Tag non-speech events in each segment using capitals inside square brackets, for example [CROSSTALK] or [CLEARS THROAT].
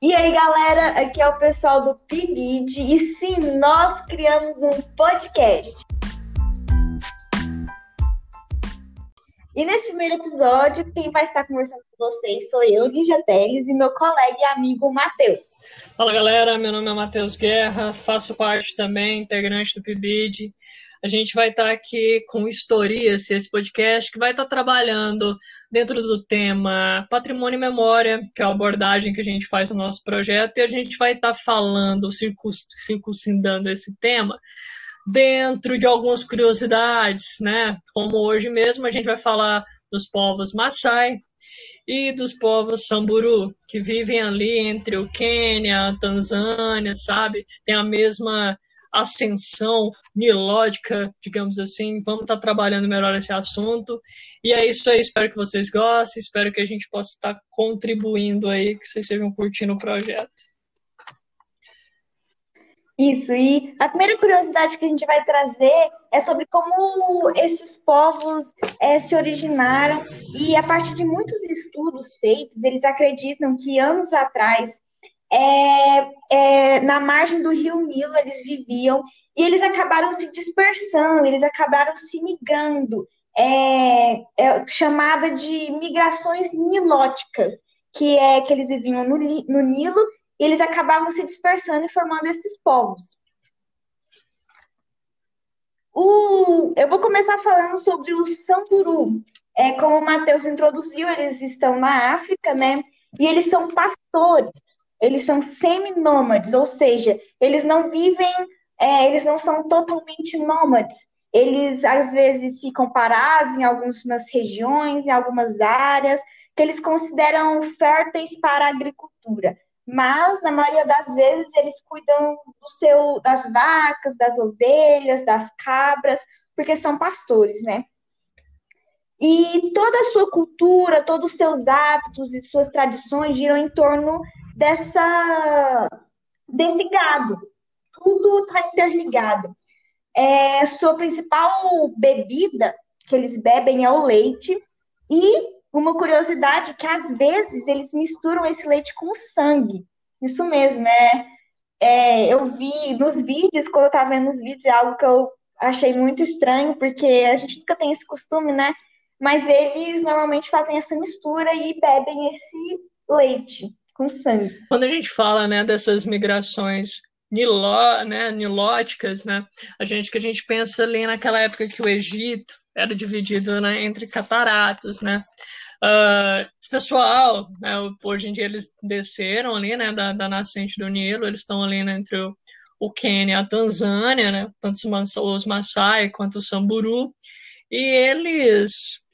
E aí, galera, aqui é o pessoal do PIBID e sim, nós criamos um podcast. E nesse primeiro episódio, quem vai estar conversando com vocês sou eu, Lígia Teles, e meu colega e amigo Matheus. Fala galera, meu nome é Matheus Guerra, faço parte também, integrante do PIBID. A gente vai estar aqui com Historias, esse podcast, que vai estar trabalhando dentro do tema Patrimônio e Memória, que é a abordagem que a gente faz no nosso projeto, e a gente vai estar falando, circuncindando esse tema dentro de algumas curiosidades, né? Como hoje mesmo a gente vai falar dos povos Maasai e dos povos Samburu, que vivem ali entre o Quênia, a Tanzânia, sabe? Tem a mesma ascensão milódica, digamos assim. Vamos estar trabalhando melhor esse assunto. E é isso aí, espero que vocês gostem, espero que a gente possa estar contribuindo aí, que vocês estejam curtindo o projeto. Isso, e a primeira curiosidade que a gente vai trazer é sobre como esses povos é, se originaram, e a partir de muitos estudos feitos, eles acreditam que anos atrás é, é, na margem do rio Nilo eles viviam e eles acabaram se dispersando, eles acabaram se migrando, é, é chamada de migrações nilóticas, que é que eles viviam no, no Nilo e eles acabavam se dispersando e formando esses povos. O, eu vou começar falando sobre o Samburu. É, como o Matheus introduziu, eles estão na África, né? E eles são pastores eles são seminômades, ou seja, eles não vivem, é, eles não são totalmente nômades. Eles às vezes ficam parados em algumas regiões, em algumas áreas que eles consideram férteis para a agricultura. Mas na maioria das vezes eles cuidam do seu das vacas, das ovelhas, das cabras, porque são pastores, né? E toda a sua cultura, todos os seus hábitos e suas tradições giram em torno dessa desse gado. Tudo está interligado. É, sua principal bebida que eles bebem é o leite e uma curiosidade que às vezes eles misturam esse leite com sangue. Isso mesmo, é, é eu vi nos vídeos, quando eu estava vendo os vídeos, é algo que eu achei muito estranho, porque a gente nunca tem esse costume, né? Mas eles normalmente fazem essa mistura e bebem esse leite com sangue. Quando a gente fala né, dessas migrações niló, né, nilóticas, né, a gente que a gente pensa ali naquela época que o Egito era dividido né, entre cataratas, né, Uh, esse pessoal, né, hoje em dia eles desceram ali, né, da, da nascente do Nilo, eles estão ali né, entre o, o Quênia e a Tanzânia, né, tanto os, Maasai quanto os Samburu, e eles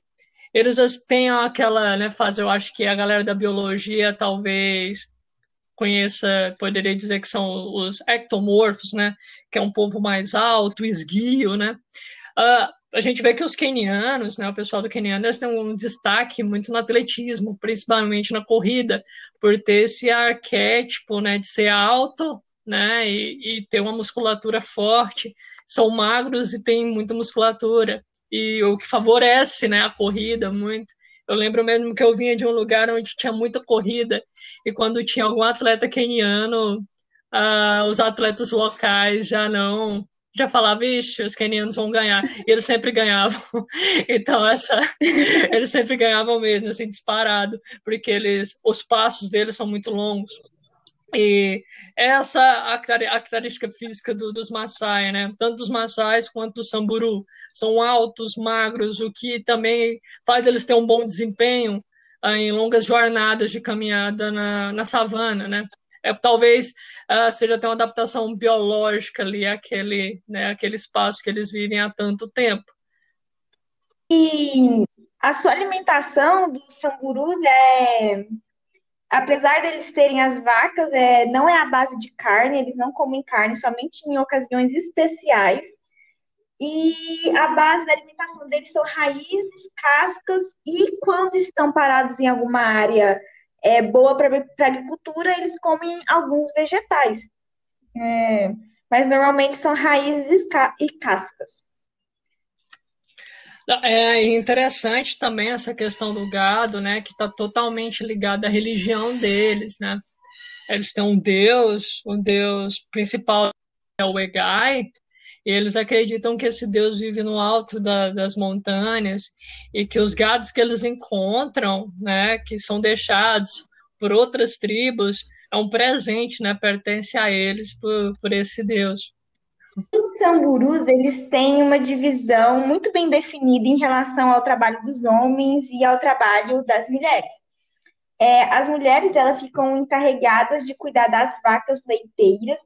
eles têm aquela né, fase, eu acho que a galera da biologia talvez conheça, poderia dizer que são os ectomorfos, né, que é um povo mais alto, esguio, né, uh, a gente vê que os kenianos, né, o pessoal do keniano, eles têm um destaque muito no atletismo, principalmente na corrida, por ter esse arquétipo, né, de ser alto, né, e, e ter uma musculatura forte, são magros e têm muita musculatura e o que favorece né, a corrida muito. Eu lembro mesmo que eu vinha de um lugar onde tinha muita corrida, e quando tinha algum atleta keniano, uh, os atletas locais já não. Já falavam, vixe, os kenianos vão ganhar. E eles sempre ganhavam. [LAUGHS] Então, essa, [LAUGHS] eles sempre ganhavam mesmo, assim, disparado, porque eles, os passos deles são muito longos. E essa a, a característica física do, dos Maasai, né? Tanto dos Maasais quanto do Samburu. São altos, magros, o que também faz eles ter um bom desempenho ah, em longas jornadas de caminhada na, na savana, né? É, talvez uh, seja até uma adaptação biológica ali, aquele, né, aquele espaço que eles vivem há tanto tempo. E a sua alimentação dos samburus é apesar deles terem as vacas, é, não é a base de carne, eles não comem carne somente em ocasiões especiais. E a base da alimentação deles são raízes, cascas, e quando estão parados em alguma área é, boa para agricultura, eles comem alguns vegetais. É, mas normalmente são raízes e cascas. É interessante também essa questão do gado, né, que está totalmente ligada à religião deles, né? Eles têm um deus, o deus principal é o Egai, e eles acreditam que esse deus vive no alto da, das montanhas e que os gados que eles encontram, né, que são deixados por outras tribos, é um presente, né, pertence a eles por, por esse deus. Os samburus, eles têm uma divisão muito bem definida em relação ao trabalho dos homens e ao trabalho das mulheres. É, as mulheres, elas ficam encarregadas de cuidar das vacas leiteiras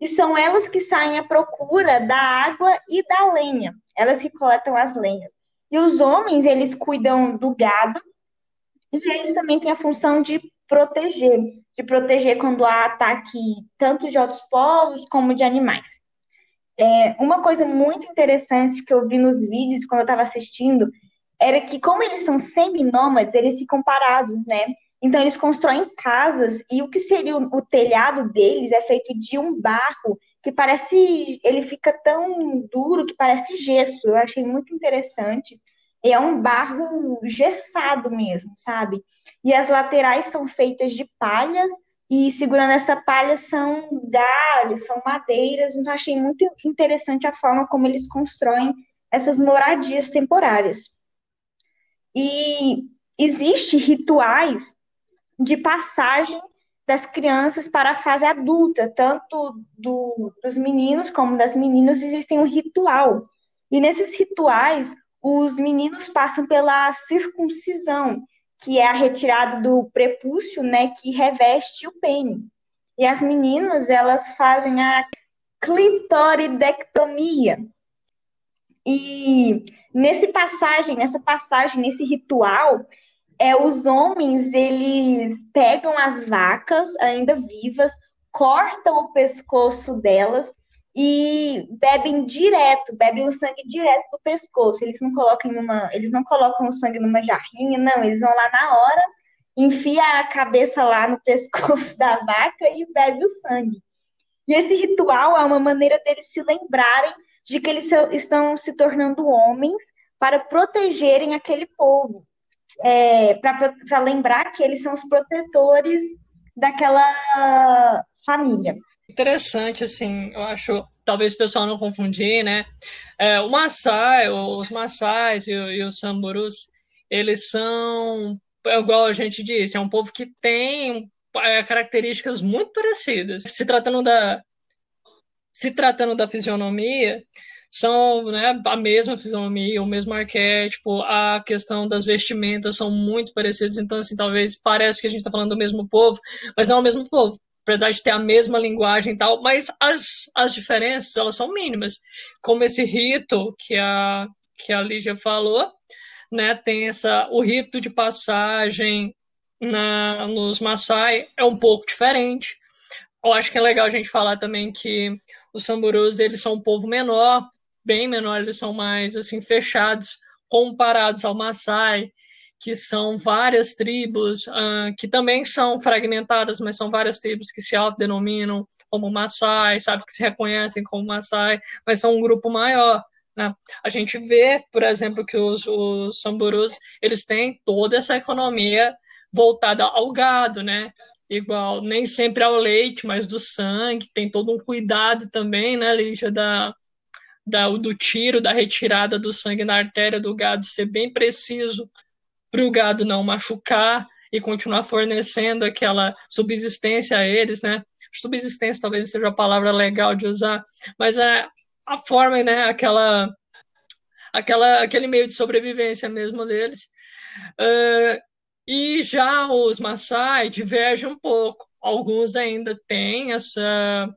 e são elas que saem à procura da água e da lenha. Elas que coletam as lenhas. E os homens, eles cuidam do gado e eles também têm a função de proteger, de proteger quando há ataque tanto de outros povos como de animais. É, uma coisa muito interessante que eu vi nos vídeos quando eu estava assistindo era que, como eles são semi-nômades, eles ficam parados, né? Então, eles constroem casas e o que seria o, o, telhado deles é feito de um barro que parece. Ele fica tão duro que parece gesso. Eu achei muito interessante. E é um barro gessado mesmo, sabe? E as laterais são feitas de palhas e segurando essa palha são galhos, são madeiras. Então, achei muito interessante a forma como eles constroem essas moradias temporárias. E existe rituais de passagem das crianças para a fase adulta, tanto do, dos meninos como das meninas, existem um ritual. E nesses rituais, os meninos passam pela circuncisão, que é a retirada do prepúcio, né, que reveste o pênis. E as meninas, elas fazem a clitoridectomia. E nesse passagem, nessa passagem, nesse ritual, é, os homens, eles pegam as vacas ainda vivas, cortam o pescoço delas e bebem direto, bebem o sangue direto do pescoço. Eles não colocam numa, eles não colocam o sangue numa jarrinha, não, eles vão lá na hora, enfia a cabeça lá no pescoço [LAUGHS] da vaca e bebe o sangue. E esse ritual é uma maneira deles se lembrarem de que eles estão se tornando homens para protegerem aquele povo é, para lembrar que eles são os protetores daquela família. Interessante, assim, eu acho, talvez o pessoal não confundir, né? É, o Maasai, os Maasais e, e os Samburus, eles são, é igual a gente disse, é um povo que tem é, características muito parecidas. Se tratando da, se tratando da fisionomia, são né, a mesma fisionomia, o mesmo arquétipo, a questão das vestimentas são muito parecidas, então assim, talvez pareça que a gente está falando do mesmo povo, mas não é o mesmo povo, apesar de ter a mesma linguagem e tal, mas as, as diferenças, elas são mínimas, como esse rito que a, que a Lígia falou, né, tem essa, o rito de passagem na, nos Maasai é um pouco diferente, eu acho que é legal a gente falar também que os samburus, eles são um povo menor, bem menor, eles são mais assim fechados comparados ao Maasai, que são várias tribos uh, que também são fragmentadas, mas são várias tribos que se autodenominam como Maasai, sabe, que se reconhecem como Maasai, mas são um grupo maior. Né? A gente vê, por exemplo, que os, os samburus eles têm toda essa economia voltada ao gado, né? Igual, nem sempre ao leite, mas do sangue, tem todo um cuidado também, né, Lígia, da, da, do tiro, da retirada do sangue na artéria do gado ser bem preciso para o gado não machucar e continuar fornecendo aquela subsistência a eles, né? Subsistência talvez seja a palavra legal de usar, mas é a forma, né? Aquela, aquela, aquele meio de sobrevivência mesmo deles. Uh, e já os Maasai divergem um pouco. Alguns ainda têm essa,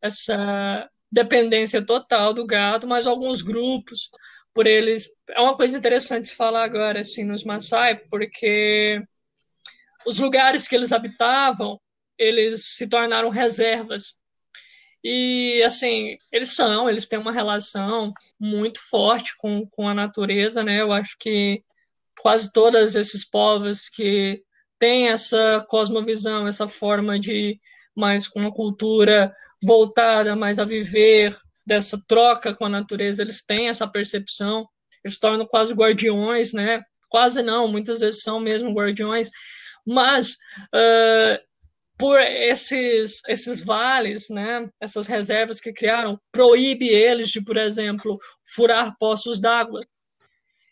essa dependência total do gado, mas alguns grupos, por eles. É uma coisa interessante falar agora, assim, nos Maasai, porque os lugares que eles habitavam, eles se tornaram reservas. E, assim, eles são, eles têm uma relação muito forte com, com a natureza, né? Eu acho que quase todos esses povos que têm essa cosmovisão, essa forma de mais uma cultura voltada mais a viver dessa troca com a natureza, eles têm essa percepção, eles tornam quase guardiões, né? Quase não, muitas vezes são mesmo guardiões, mas uh, por esses, esses vales, né, essas reservas que criaram, proíbe eles de, por exemplo, furar poços d'água.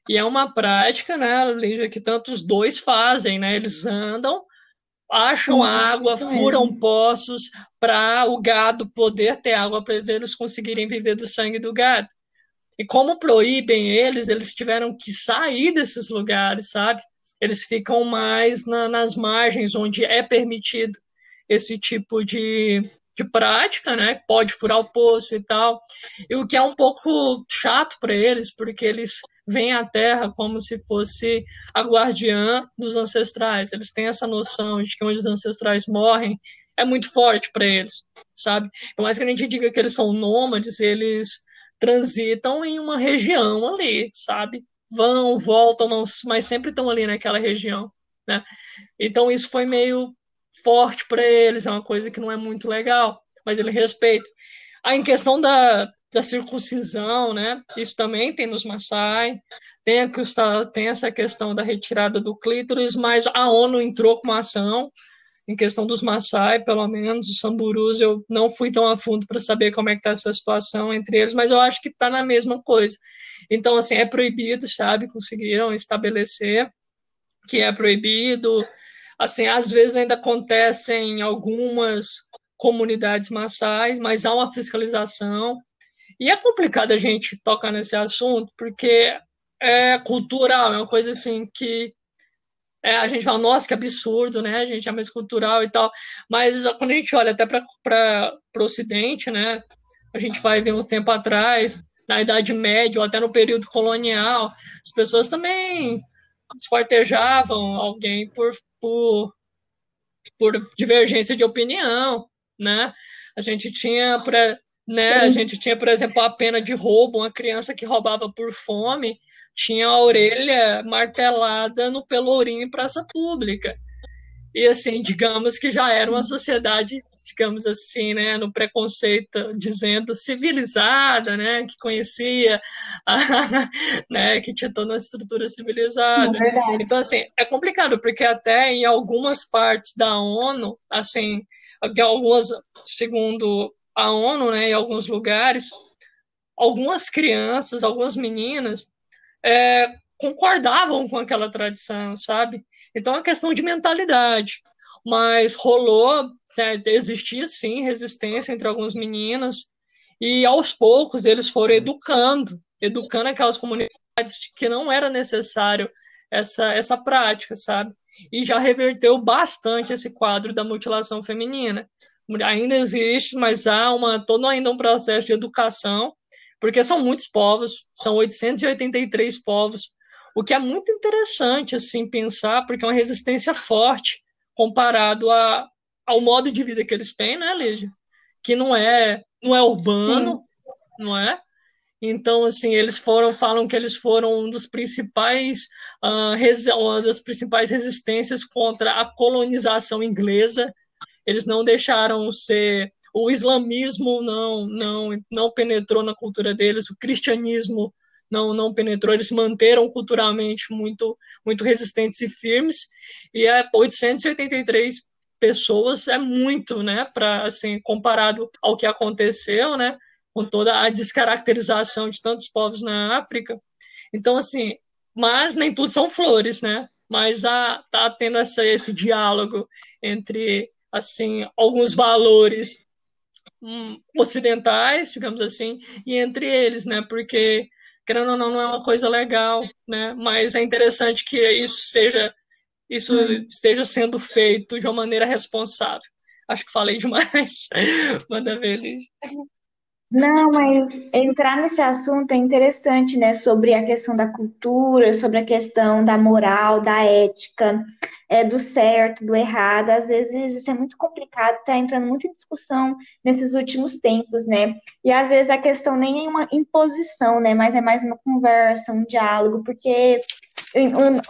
E é uma prática, né, Lígia, que tantos dois fazem, né? Eles andam, acham Sim, água, furam poços para o gado poder ter água para eles conseguirem viver do sangue do gado. E como proíbem eles, eles tiveram que sair desses lugares, sabe? Eles ficam mais na, nas margens, onde é permitido esse tipo de, de prática, né? Pode furar o poço e tal. E o que é um pouco chato para eles, porque eles veem a Terra como se fosse a guardiã dos ancestrais. Eles têm essa noção de que onde os ancestrais morrem é muito forte para eles, sabe? Por mais que a gente diga que eles são nômades, eles transitam em uma região ali, sabe? Vão, voltam, mas sempre estão ali naquela região, né? Então isso foi meio forte para eles, é uma coisa que não é muito legal, mas ele respeita. Aí, em questão da, da circuncisão, né? Isso também tem nos Maasai, tem, a, tem essa questão da retirada do clítoris, mas a ONU entrou com uma ação em questão dos Maasai, pelo menos, os samburus, eu não fui tão a fundo para saber como é que está essa situação entre eles, mas eu acho que está na mesma coisa. Então, assim, é proibido, sabe? Conseguiram estabelecer que é proibido, Assim, às vezes ainda acontece em algumas comunidades maçais, mas há uma fiscalização. E é complicado a gente tocar nesse assunto, porque é cultural, é uma coisa assim que é, a gente fala, nossa, que absurdo, né? A gente é mais cultural e tal. Mas quando a gente olha até para o Ocidente, né? A gente vai ver um tempo atrás, na Idade Média, ou até no período colonial, as pessoas também esquartejavam alguém por, por, por divergência de opinião, né? A gente tinha né, a gente tinha, por exemplo, a pena de roubo, uma criança que roubava por fome tinha a orelha martelada no pelourinho em praça pública. E assim, digamos que já era uma sociedade, digamos assim, né, no preconceito, dizendo civilizada, né, que conhecia, [LAUGHS] a, né, que tinha toda uma estrutura civilizada. É então, assim, é complicado, porque até em algumas partes da ONU, assim, algumas, segundo a ONU, né, em alguns lugares, algumas crianças, algumas meninas, é, concordavam com aquela tradição, sabe? Então é questão de mentalidade. Mas rolou, né, existia sim resistência entre algumas meninas, e aos poucos eles foram educando, educando aquelas comunidades que não era necessário essa, essa prática, sabe? E já reverteu bastante esse quadro da mutilação feminina. Ainda existe, mas há uma, todo ainda um processo de educação, porque são muitos povos, são 883 povos o que é muito interessante assim pensar, porque é uma resistência forte comparado a, ao modo de vida que eles têm, né, Lígia? Que não é, não é urbano, Sim. não é? Então, assim, eles foram, falam que eles foram um dos principais, uh, uma das principais resistências contra a colonização inglesa. Eles não deixaram ser, o islamismo não, não, não penetrou na cultura deles, o cristianismo não, não penetrou, eles manteram culturalmente muito, muito resistentes e firmes, e é 883 pessoas é muito, né, para assim, comparado ao que aconteceu, né, com toda a descaracterização de tantos povos na África. Então, assim, mas nem tudo são flores, né? Mas a, tá tendo essa, esse diálogo entre, assim, alguns valores hum, ocidentais, digamos assim, e entre eles, né? Porque querendo ou não, não é uma coisa legal, né? Mas é interessante que isso seja isso hum. esteja sendo feito de uma maneira responsável. Acho que falei demais. [LAUGHS] Manda ver, Lígia. Não, mas entrar nesse assunto é interessante, né? Sobre a questão da cultura, sobre a questão da moral, da ética, é, do certo, do errado. Às vezes isso é muito complicado, tá entrando muito em discussão nesses últimos tempos, né? E às vezes a questão nem é uma imposição, né? Mas é mais uma conversa, um diálogo, porque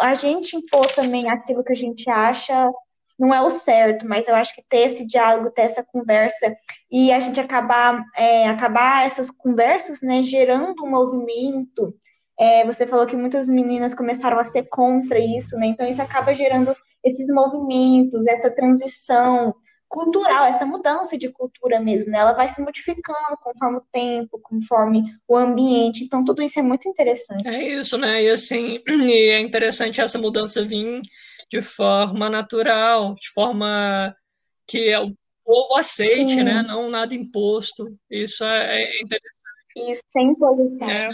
a gente impor também aquilo que a gente acha não é o certo, mas eu acho que ter esse diálogo, ter essa conversa e a gente acabar, é, acabar essas conversas, né, gerando um movimento. É, você falou que muitas meninas começaram a ser contra isso, né? Então isso acaba gerando esses movimentos, essa transição cultural, essa mudança de cultura mesmo, né? Ela vai se modificando conforme o tempo, conforme o ambiente. Então, tudo isso é muito interessante. É isso, né? E assim, [CLEARS THROAT] e é interessante essa mudança vir de forma natural, de forma que o povo aceite, Sim. né? Não nada imposto. Isso é, é interessante. Isso, sem imposição. É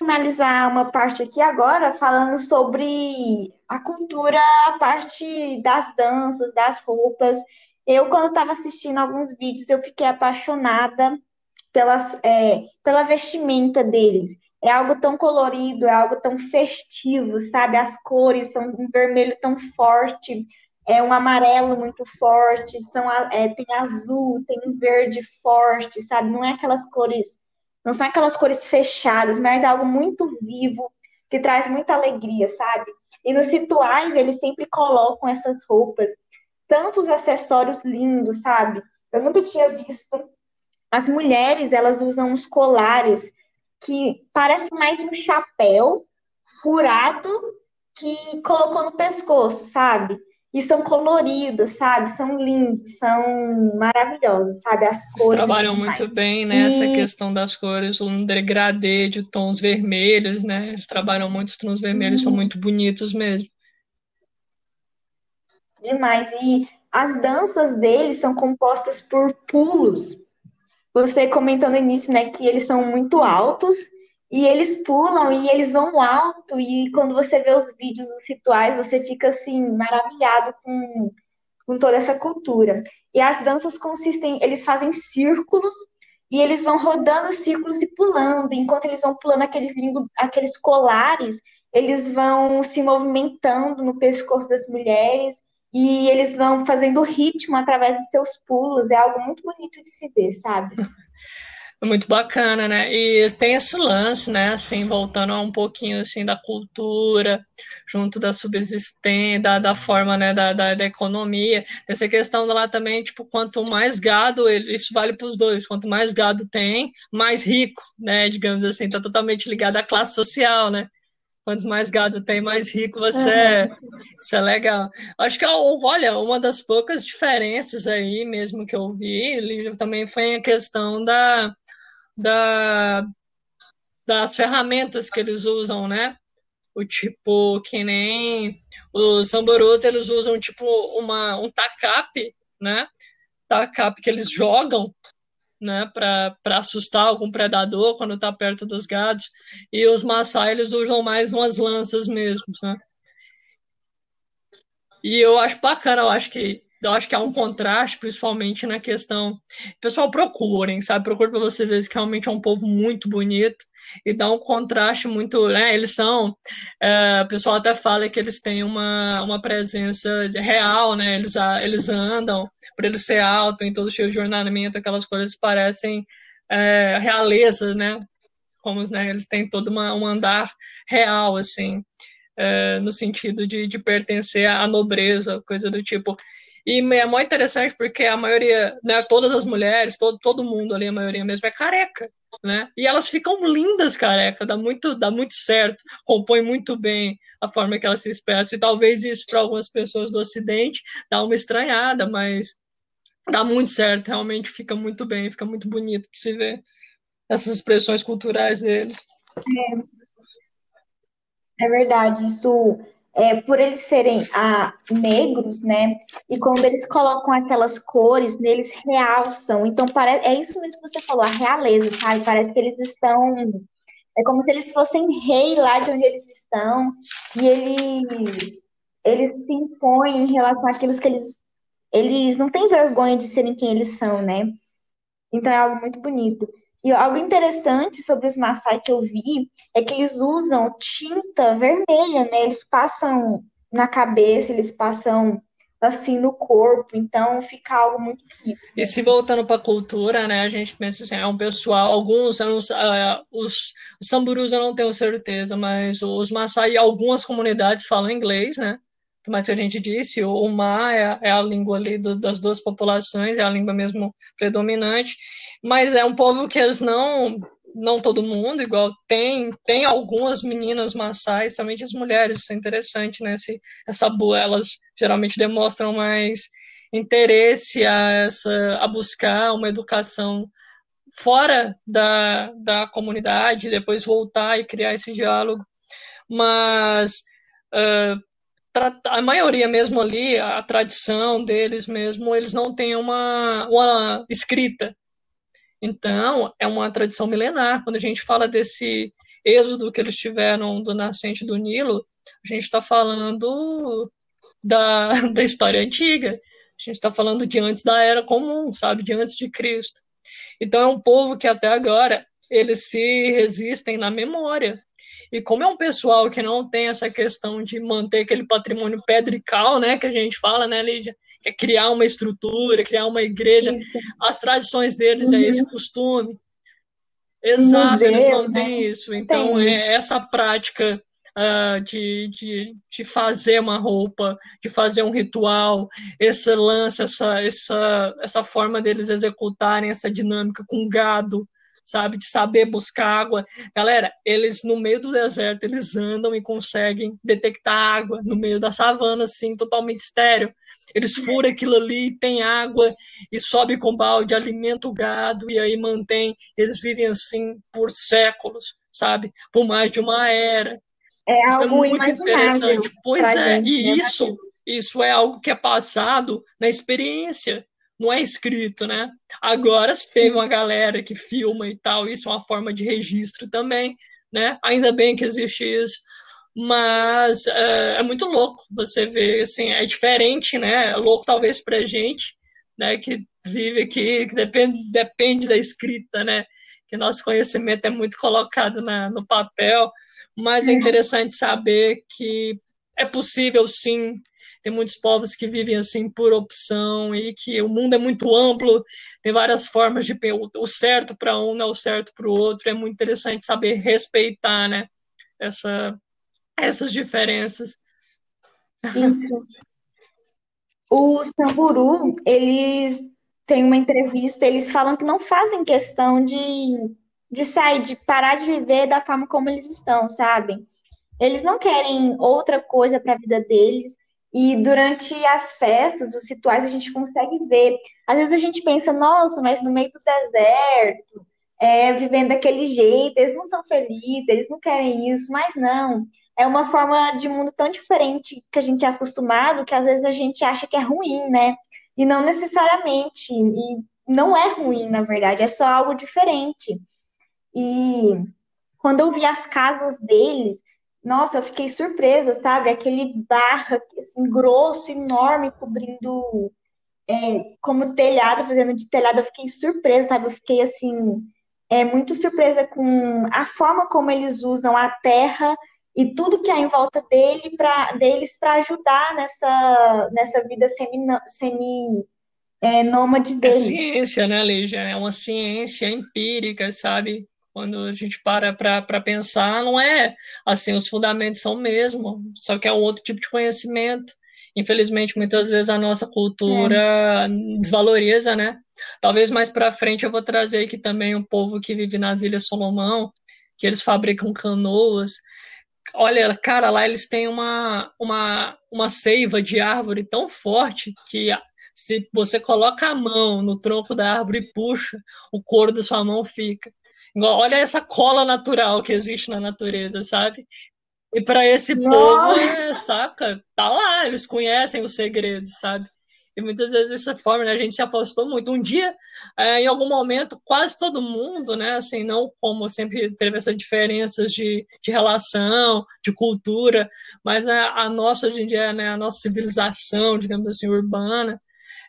finalizar uma parte aqui agora falando sobre a cultura, a parte das danças, das roupas. Eu, quando estava assistindo alguns vídeos, eu fiquei apaixonada pelas, é, pela vestimenta deles. É algo tão colorido, é algo tão festivo, sabe? As cores são um vermelho tão forte, é um amarelo muito forte, são, é, tem azul, tem um verde forte, sabe? Não é aquelas cores não são aquelas cores fechadas, mas é algo muito vivo, que traz muita alegria, sabe? E nos rituais eles sempre colocam essas roupas, tantos acessórios lindos, sabe? Eu nunca tinha visto. As mulheres, elas usam uns colares que parecem mais um chapéu furado que colocou no pescoço, sabe? E são coloridos, sabe? São lindos, são maravilhosos, sabe? As cores. Eles trabalham muito bem nessa né? questão das cores, um degradê de tons vermelhos, né? Eles trabalham muito os tons vermelhos, são muito bonitos mesmo. Demais. E as danças deles são compostas por pulos. Você comentou no início, né, que eles são muito altos e eles pulam e eles vão alto, e quando você vê os vídeos, os rituais, você fica assim, maravilhado com, com toda essa cultura. E as danças consistem, eles fazem círculos e eles vão rodando círculos e pulando. Enquanto eles vão pulando aqueles, aqueles colares, eles vão se movimentando no pescoço das mulheres e eles vão fazendo ritmo através dos seus pulos. É algo muito bonito de se ver, sabe? [LAUGHS] É muito bacana, né? E tem esse lance, né? Assim, voltando a um pouquinho assim da cultura, junto da subsistência, da, da forma, né? Da, da, da economia. Essa questão lá também, tipo, quanto mais gado, isso vale para os dois. Quanto mais gado tem, mais rico, né? Digamos assim, tá totalmente ligado à classe social, né? Quanto mais gado tem, mais rico você é. Isso é legal. Acho que, olha, uma das poucas diferenças aí mesmo que eu vi também foi a questão da, da, das ferramentas que eles usam, né? O tipo, que nem os samborus, eles usam tipo uma, um tacape, né? Tacape que eles jogam, né? Para assustar algum predador quando está perto dos gados. E os Maasai, eles usam mais umas lanças mesmo, né? E eu acho bacana, eu acho que eu acho que há um contraste, principalmente na questão. Pessoal, procurem, sabe? Procurem para você ver que realmente é um povo muito bonito e dá um contraste muito. Né? Eles são. É, o pessoal até fala que eles têm uma, uma presença real, né? Eles, eles andam, por eles ser alto, em todo cheio de ornamento, aquelas coisas parecem é, realeza, né? Como né, eles têm todo uma, um andar real, assim. É, no sentido de, de pertencer à nobreza, coisa do tipo. E é muito interessante porque a maioria, né, todas as mulheres, todo, todo mundo ali, a maioria mesmo, é careca, né? E elas ficam lindas careca, dá muito, dá muito certo, compõe muito bem a forma que elas se expressam. E talvez isso para algumas pessoas do Ocidente dá uma estranhada, mas dá muito certo, realmente fica muito bem, fica muito bonito de se ver essas expressões culturais deles. É, é verdade, isso é, por eles serem ah, negros, né? E quando eles colocam aquelas cores, neles realçam. Então, parece, é isso mesmo que você falou, a realeza, sabe? Parece que eles estão. É como se eles fossem rei lá de onde eles estão. E eles, eles se impõem em relação àquilo que eles. Eles não têm vergonha de serem quem eles são, né? Então é algo muito bonito. E algo interessante sobre os Maasai que eu vi é que eles usam tinta vermelha, né? Eles passam na cabeça, eles passam assim no corpo, então fica algo muito bonito. E se voltando para a cultura, né, a gente pensa assim, é um pessoal, alguns, uh, os, os samburus eu não tenho certeza, mas os Maasai, algumas comunidades falam inglês, né? Mas que a gente disse, o Ma é, é a língua ali do, das duas populações, é a língua mesmo predominante, mas é um povo que eles não, não todo mundo, igual tem, tem algumas meninas maçais, também as mulheres, isso é interessante, né, essa boa, elas geralmente demonstram mais interesse a, essa, a buscar uma educação fora da, da comunidade, depois voltar e criar esse diálogo. Mas uh, a maioria mesmo ali, a tradição deles mesmo, eles não têm uma, uma escrita. Então, é uma tradição milenar. Quando a gente fala desse êxodo que eles tiveram do nascente do Nilo, a gente está falando da, [LAUGHS] da história antiga. A gente está falando de antes da era comum, sabe? De antes de Cristo. Então é um povo que até agora eles se resistem na memória. E como é um pessoal que não tem essa questão de manter aquele patrimônio pedrical, né, que a gente fala, né, Lídia, que é criar uma estrutura, criar uma igreja, Isso. as tradições deles uhum. é esse costume. Exato, eles não têm né? isso. Então, é essa prática uh, de, de, de fazer uma roupa, de fazer um ritual, esse lance, essa, essa, essa forma deles executarem essa dinâmica com gado, sabe, de saber buscar água. Galera, eles no meio do deserto, eles andam e conseguem detectar água no meio da savana, assim, totalmente estéreo. Eles furam aquilo ali, tem água e sobe com balde, alimenta o gado e aí mantém. Eles vivem assim por séculos, sabe? Por mais de uma era. É algo é muito interessante. Pois é, gente, e né? isso, isso é algo que é passado na experiência não é escrito, né? Agora teve uma galera que filma e tal, isso é uma forma de registro também, né? Ainda bem que existe isso, mas é, é muito louco você ver, assim, é diferente, né? É louco talvez pra gente, né? Que vive aqui, que depende, depende da escrita, né? Que nosso conhecimento é muito colocado na, no papel, mas é uhum. interessante saber que é possível sim tem muitos povos que vivem assim por opção e que o mundo é muito amplo, tem várias formas de o certo para um não é o certo para o outro. É muito interessante saber respeitar, né? Essa, essas diferenças. Isso. O Samburu, eles têm uma entrevista, eles falam que não fazem questão de, de sair, de parar de viver da forma como eles estão, sabe? Eles não querem outra coisa para a vida deles. E durante as festas, os rituais, a gente consegue ver. Às vezes a gente pensa, nossa, mas no meio do deserto, é, vivendo daquele jeito, eles não são felizes, eles não querem isso, mas não. É uma forma de mundo tão diferente que a gente é acostumado que às vezes a gente acha que é ruim, né? E não necessariamente. E não é ruim, na verdade, é só algo diferente. E quando eu vi as casas deles, nossa, eu fiquei surpresa, sabe? Aquele barra assim, grosso, enorme, cobrindo é, como telhado, fazendo de telhado. Eu fiquei surpresa, sabe? Eu fiquei assim, é, muito surpresa com a forma como eles usam a terra e tudo que há em volta dele pra, deles para ajudar nessa, nessa vida semi, semi é, nômade deles. É ciência, né, Lígia? É uma ciência empírica, sabe? Quando a gente para para pensar, não é assim, os fundamentos são o mesmo, só que é um outro tipo de conhecimento. Infelizmente, muitas vezes a nossa cultura é. desvaloriza, né? Talvez mais para frente eu vou trazer aqui também um povo que vive nas Ilhas Solomão, que eles fabricam canoas. Olha, cara, lá eles têm uma, uma, uma seiva de árvore tão forte que se você coloca a mão no tronco da árvore e puxa, o couro da sua mão fica. Olha essa cola natural que existe na natureza, sabe? E para esse Nossa. povo, é, saca? Tá lá, eles conhecem os segredos, sabe? E muitas vezes essa forma, né, a gente se afastou muito. Um dia, é, em algum momento, quase todo mundo, né, assim, não como sempre teve essas diferenças de, de relação, de cultura, mas né, a nossa, hoje em dia, né, a nossa civilização, digamos assim, urbana,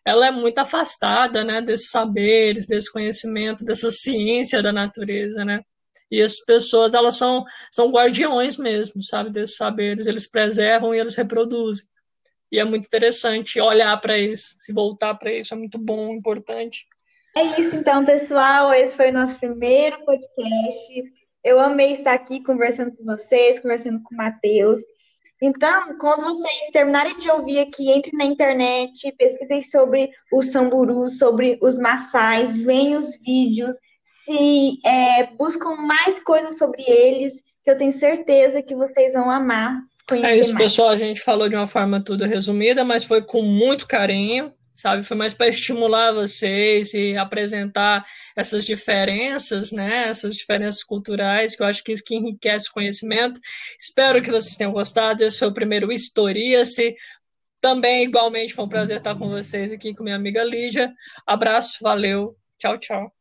ela é muito afastada, né, desses saberes, desse conhecimento, dessa ciência da natureza, né? E as pessoas, elas são, são guardiões mesmo, sabe, desses saberes, eles preservam e eles reproduzem. E é muito interessante olhar para isso, se voltar para isso, é muito bom, importante. É isso então, pessoal, esse foi o nosso primeiro podcast. Eu amei estar aqui conversando com vocês, conversando com o Matheus. Então, quando vocês terminarem de ouvir aqui, entre na internet, pesquisem sobre o samburu, sobre os maçais, veem os vídeos, se é, buscam mais coisas sobre eles, que eu tenho certeza que vocês vão amar. É isso, mais. pessoal. A gente falou de uma forma tudo resumida, mas foi com muito carinho, sabe? Foi mais para estimular vocês e apresentar essas diferenças, né? Essas diferenças culturais, que eu acho que isso que enriquece o conhecimento. Espero que vocês tenham gostado. Esse foi o primeiro Historia-se. Também, igualmente, foi um prazer estar com vocês aqui, com minha amiga Lídia. Abraço, valeu, tchau, tchau.